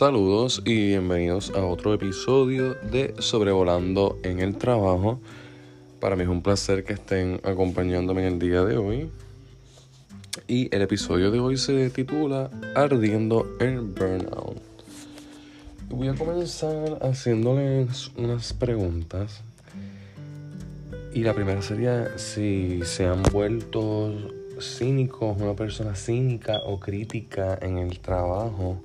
Saludos y bienvenidos a otro episodio de Sobrevolando en el Trabajo. Para mí es un placer que estén acompañándome en el día de hoy. Y el episodio de hoy se titula Ardiendo en Burnout. Voy a comenzar haciéndoles unas preguntas. Y la primera sería si se han vuelto cínicos, una persona cínica o crítica en el trabajo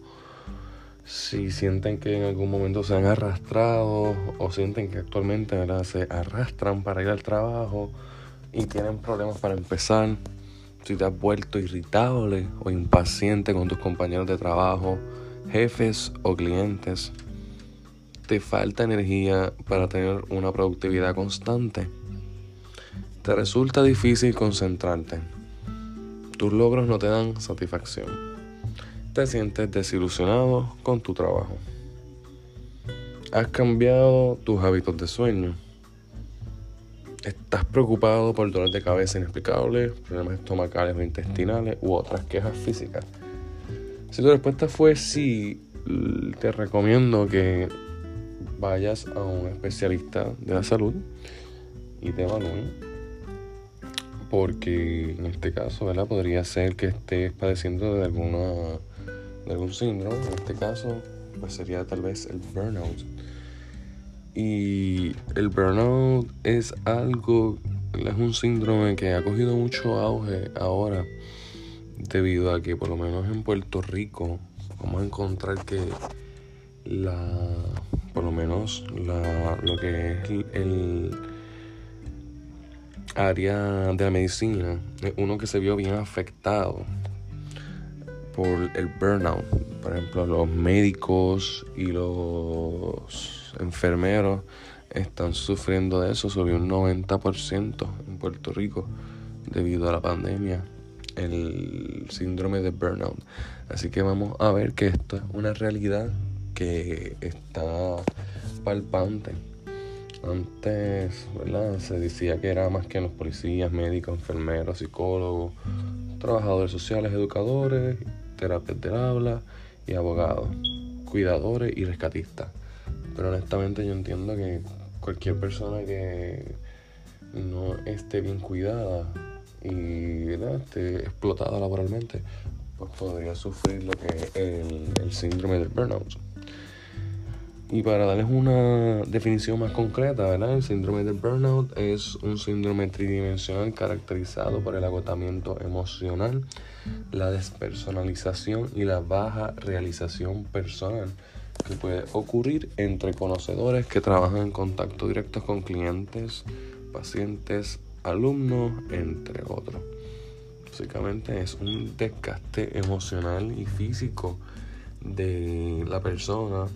si sienten que en algún momento se han arrastrado o sienten que actualmente se arrastran para ir al trabajo y tienen problemas para empezar, si te has vuelto irritable o impaciente con tus compañeros de trabajo, jefes o clientes, te falta energía para tener una productividad constante, te resulta difícil concentrarte, tus logros no te dan satisfacción te sientes desilusionado con tu trabajo. Has cambiado tus hábitos de sueño. Estás preocupado por dolor de cabeza inexplicable, problemas estomacales o intestinales u otras quejas físicas. Si tu respuesta fue sí, te recomiendo que vayas a un especialista de la salud y te evalúen. Porque en este caso, ¿verdad? Podría ser que estés padeciendo de alguna de algún síndrome, en este caso pues sería tal vez el burnout. Y el burnout es algo, es un síndrome que ha cogido mucho auge ahora debido a que por lo menos en Puerto Rico vamos a encontrar que la por lo menos la, lo que es el área de la medicina es uno que se vio bien afectado por el burnout. Por ejemplo, los médicos y los enfermeros están sufriendo de eso, sobre un 90% en Puerto Rico debido a la pandemia, el síndrome de burnout. Así que vamos a ver que esto es una realidad que está palpante. Antes, ¿verdad? Se decía que era más que los policías, médicos, enfermeros, psicólogos, trabajadores sociales, educadores terapias del habla y abogados, cuidadores y rescatistas. Pero honestamente yo entiendo que cualquier persona que no esté bien cuidada y esté explotada laboralmente, pues podría sufrir lo que es el, el síndrome del burnout. Y para darles una definición más concreta, ¿verdad? El síndrome del burnout es un síndrome tridimensional caracterizado por el agotamiento emocional, la despersonalización y la baja realización personal que puede ocurrir entre conocedores que trabajan en contacto directo con clientes, pacientes, alumnos, entre otros. Básicamente es un desgaste emocional y físico de la persona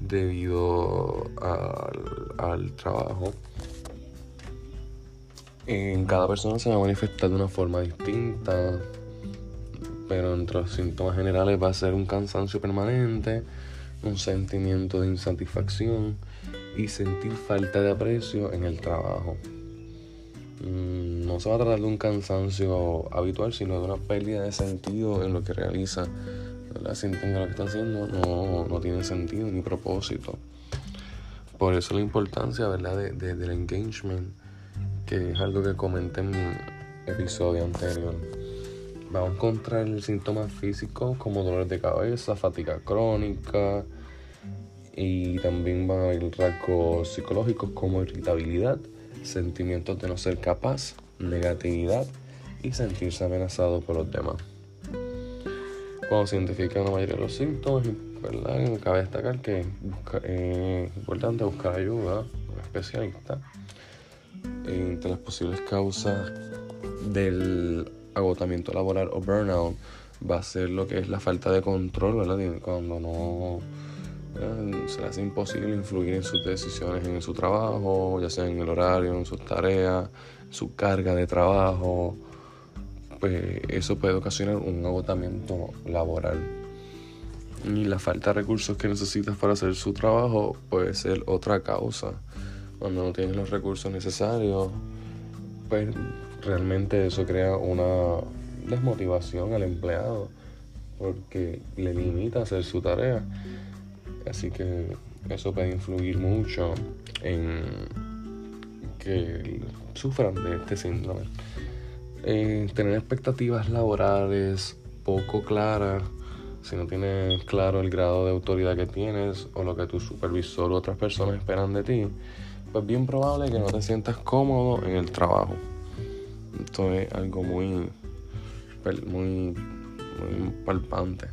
debido al, trabajo. En cada persona se va a manifestar de una forma distinta, pero entre los síntomas generales va a ser un cansancio permanente, un sentimiento de insatisfacción y sentir falta de aprecio en el trabajo. Mm, no se va a tratar de un cansancio habitual, sino de una pérdida de sentido en lo que realiza sienten que lo que están haciendo no, no tiene sentido ni propósito. Por eso la importancia ¿verdad? De, del engagement, que es algo que comenté en mi episodio anterior. Vamos a encontrar síntomas físicos como dolores de cabeza, fatiga crónica y también van a haber rasgos psicológicos como irritabilidad, sentimientos de no ser capaz, negatividad y sentirse amenazado por los demás. Cuando se identifican la mayoría de los síntomas, cabe destacar que es importante buscar ayuda un especialista. Entre las posibles causas del agotamiento laboral o burnout va a ser lo que es la falta de control, ¿verdad? Cuando no se le hace imposible influir en sus decisiones en su trabajo, ya sea en el horario, en sus tareas, su carga de trabajo, pues eso puede ocasionar un agotamiento laboral. Y la falta de recursos que necesitas para hacer su trabajo puede ser otra causa. Cuando no tienes los recursos necesarios, pues realmente eso crea una desmotivación al empleado porque le limita hacer su tarea. Así que eso puede influir mucho en que sufran de este síndrome. Tener expectativas laborales poco claras, si no tienes claro el grado de autoridad que tienes o lo que tu supervisor u otras personas esperan de ti, pues bien probable que no te sientas cómodo en el trabajo. Esto es algo muy, muy, muy palpante.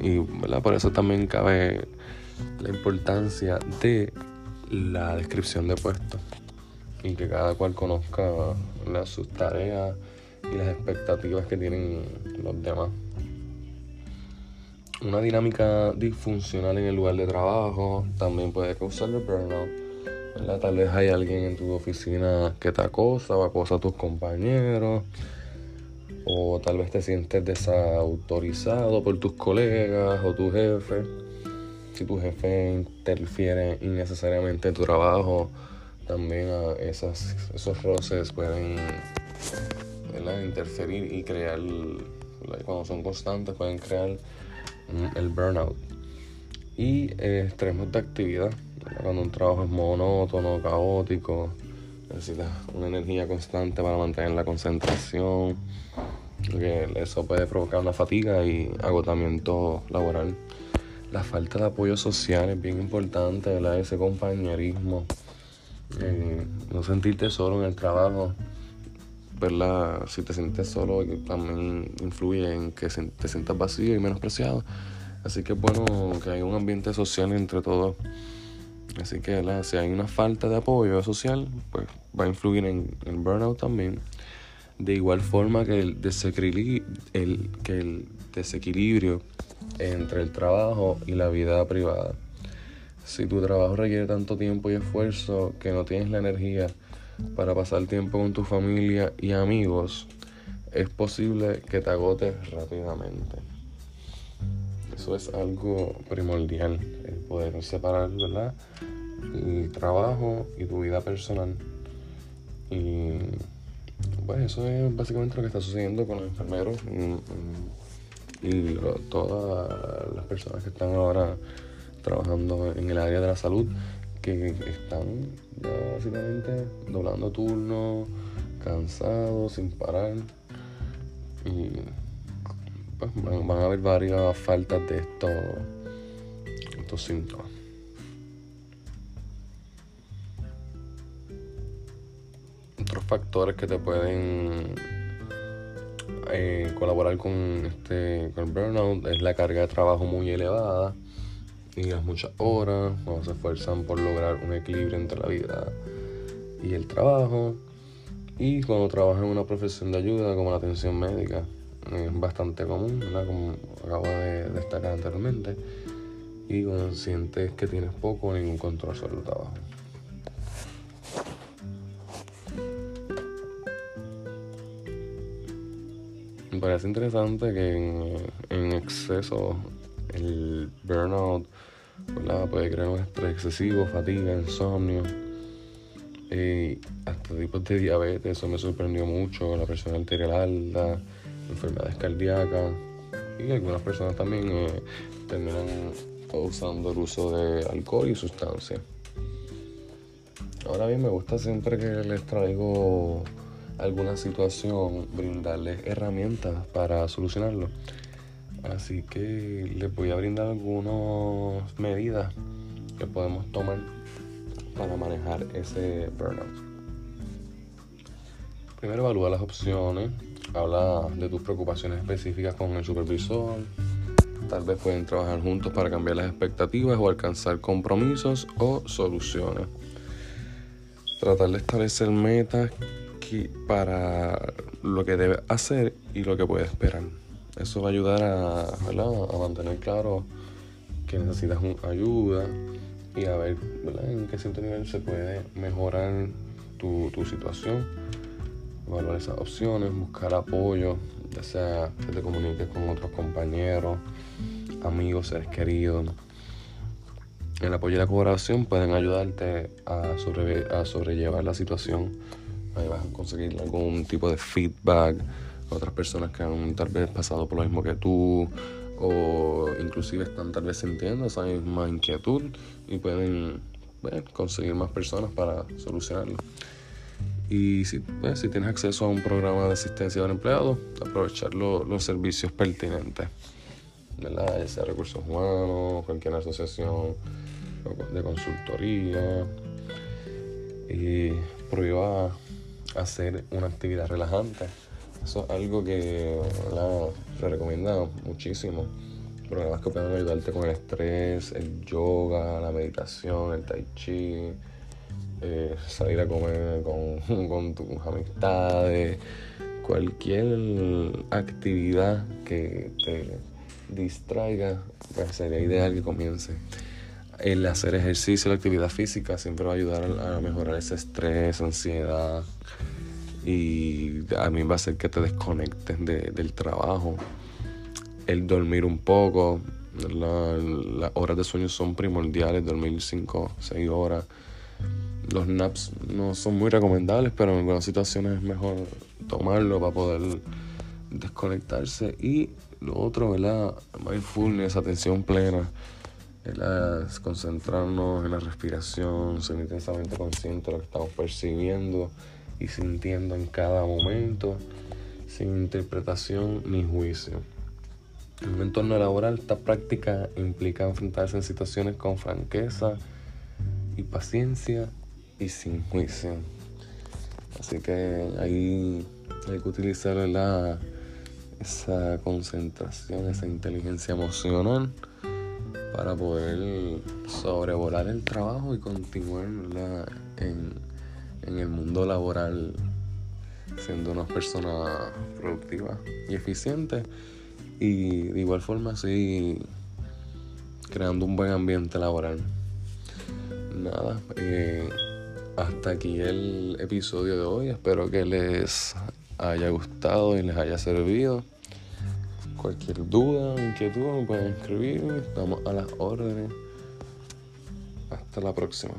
Y por eso también cabe la importancia de la descripción de puesto y que cada cual conozca sus tareas y las expectativas que tienen los demás. Una dinámica disfuncional en el lugar de trabajo también puede causar el burnout. Tal vez hay alguien en tu oficina que te acosa o acosa a tus compañeros. O tal vez te sientes desautorizado por tus colegas o tu jefe. Si tu jefe interfiere innecesariamente en tu trabajo, también esos roces pueden interferir y crear, cuando son constantes, pueden crear el burnout. Y eh, de actividad, cuando un trabajo es monótono, caótico, necesitas una energía constante para mantener la concentración, que eso puede provocar una fatiga y agotamiento laboral. La falta de apoyo social es bien importante, ese compañerismo, eh, no sentirte solo en el trabajo ¿verdad? Si te sientes solo, también influye en que te sientas vacío y menospreciado. Así que es bueno que haya un ambiente social entre todos. Así que si hay una falta de apoyo social, pues va a influir en el burnout también. De igual forma que el, el, que el desequilibrio entre el trabajo y la vida privada. Si tu trabajo requiere tanto tiempo y esfuerzo que no tienes la energía para pasar tiempo con tu familia y amigos, es posible que te agotes rápidamente. Eso es algo primordial, el poder separar, ¿verdad? El trabajo y tu vida personal. Y pues eso es básicamente lo que está sucediendo con los enfermeros y, todas las personas que están ahora trabajando en el área de la salud que están básicamente doblando turnos, cansados, sin parar. Y pues, van, a haber varias faltas de estos, estos síntomas. Otros factores que te pueden eh, colaborar con este con el burnout es la carga de trabajo muy elevada las muchas horas, cuando se esfuerzan por lograr un equilibrio entre la vida y el trabajo. Y cuando trabajas en una profesión de ayuda como la atención médica, es bastante común, como acabo de destacar anteriormente. Y cuando sientes que tienes poco o ningún control sobre el trabajo. Me parece interesante que en exceso el burnout puede crear un estrés excesivo, fatiga, insomnio, y hasta tipos de diabetes, eso me sorprendió mucho, la presión arterial alta, enfermedades cardíacas, y algunas personas también eh, terminan usando el uso de alcohol y sustancias. Ahora bien, me gusta siempre que les traigo alguna situación, brindarles herramientas para solucionarlo. Así que les voy a brindar algunas medidas que podemos tomar para manejar ese burnout. Primero evalúa las opciones, habla de tus preocupaciones específicas con el supervisor. Tal vez pueden trabajar juntos para cambiar las expectativas o alcanzar compromisos o soluciones. Tratar de establecer metas para lo que debe hacer y lo que puede esperar. Eso va a ayudar a, mantener claro que necesitas ayuda y a ver en qué cierto nivel se puede mejorar tu, situación. Evaluar esas opciones, buscar apoyo, ya sea que te comuniques con otros compañeros, amigos, seres queridos. El apoyo y la colaboración pueden ayudarte a, a sobrellevar la situación. Ahí vas a conseguir algún tipo de feedback otras personas que han tal vez pasado por lo mismo que tú o inclusive están tal vez sintiendo esa misma inquietud y pueden conseguir más personas para solucionarlo. Y si, pues, si tienes acceso a un programa de asistencia para empleados, aprovechar los servicios pertinentes, ¿verdad? ya sea recursos humanos, cualquier asociación de consultoría, y prueba hacer una actividad relajante. Eso es algo que se recomienda muchísimo. Programas que pueden ayudarte con el estrés, el yoga, la meditación, el tai chi, eh, salir a comer con, con tus amistades, cualquier actividad que te distraiga, pues sería ideal que comience. El hacer ejercicio, la actividad física siempre va a ayudar a mejorar ese estrés, ansiedad y a mí va a hacer que te desconectes del trabajo. El dormir un poco, las horas de sueño son primordiales, dormir 5, 6 horas. Los naps no son muy recomendables, pero en algunas situaciones es mejor tomarlo para poder desconectarse. Y lo otro, ¿verdad? Mindfulness, atención plena. Concentrarnos en la respiración, ser intensamente consciente de lo que estamos percibiendo y sintiendo en cada momento, sin interpretación ni juicio. En un entorno laboral, esta práctica implica enfrentarse en situaciones con franqueza y paciencia y sin juicio. Así que ahí hay que utilizar la, esa concentración, esa inteligencia emocional para poder sobrevolar el trabajo y continuar en, en el mundo laboral siendo una persona productiva y eficiente y de igual forma así creando un buen ambiente laboral. Nada, eh, hasta aquí el episodio de hoy. Espero que les haya gustado y les haya servido. Cualquier duda inquietud me pueden escribir. Estamos a las órdenes. Hasta la próxima.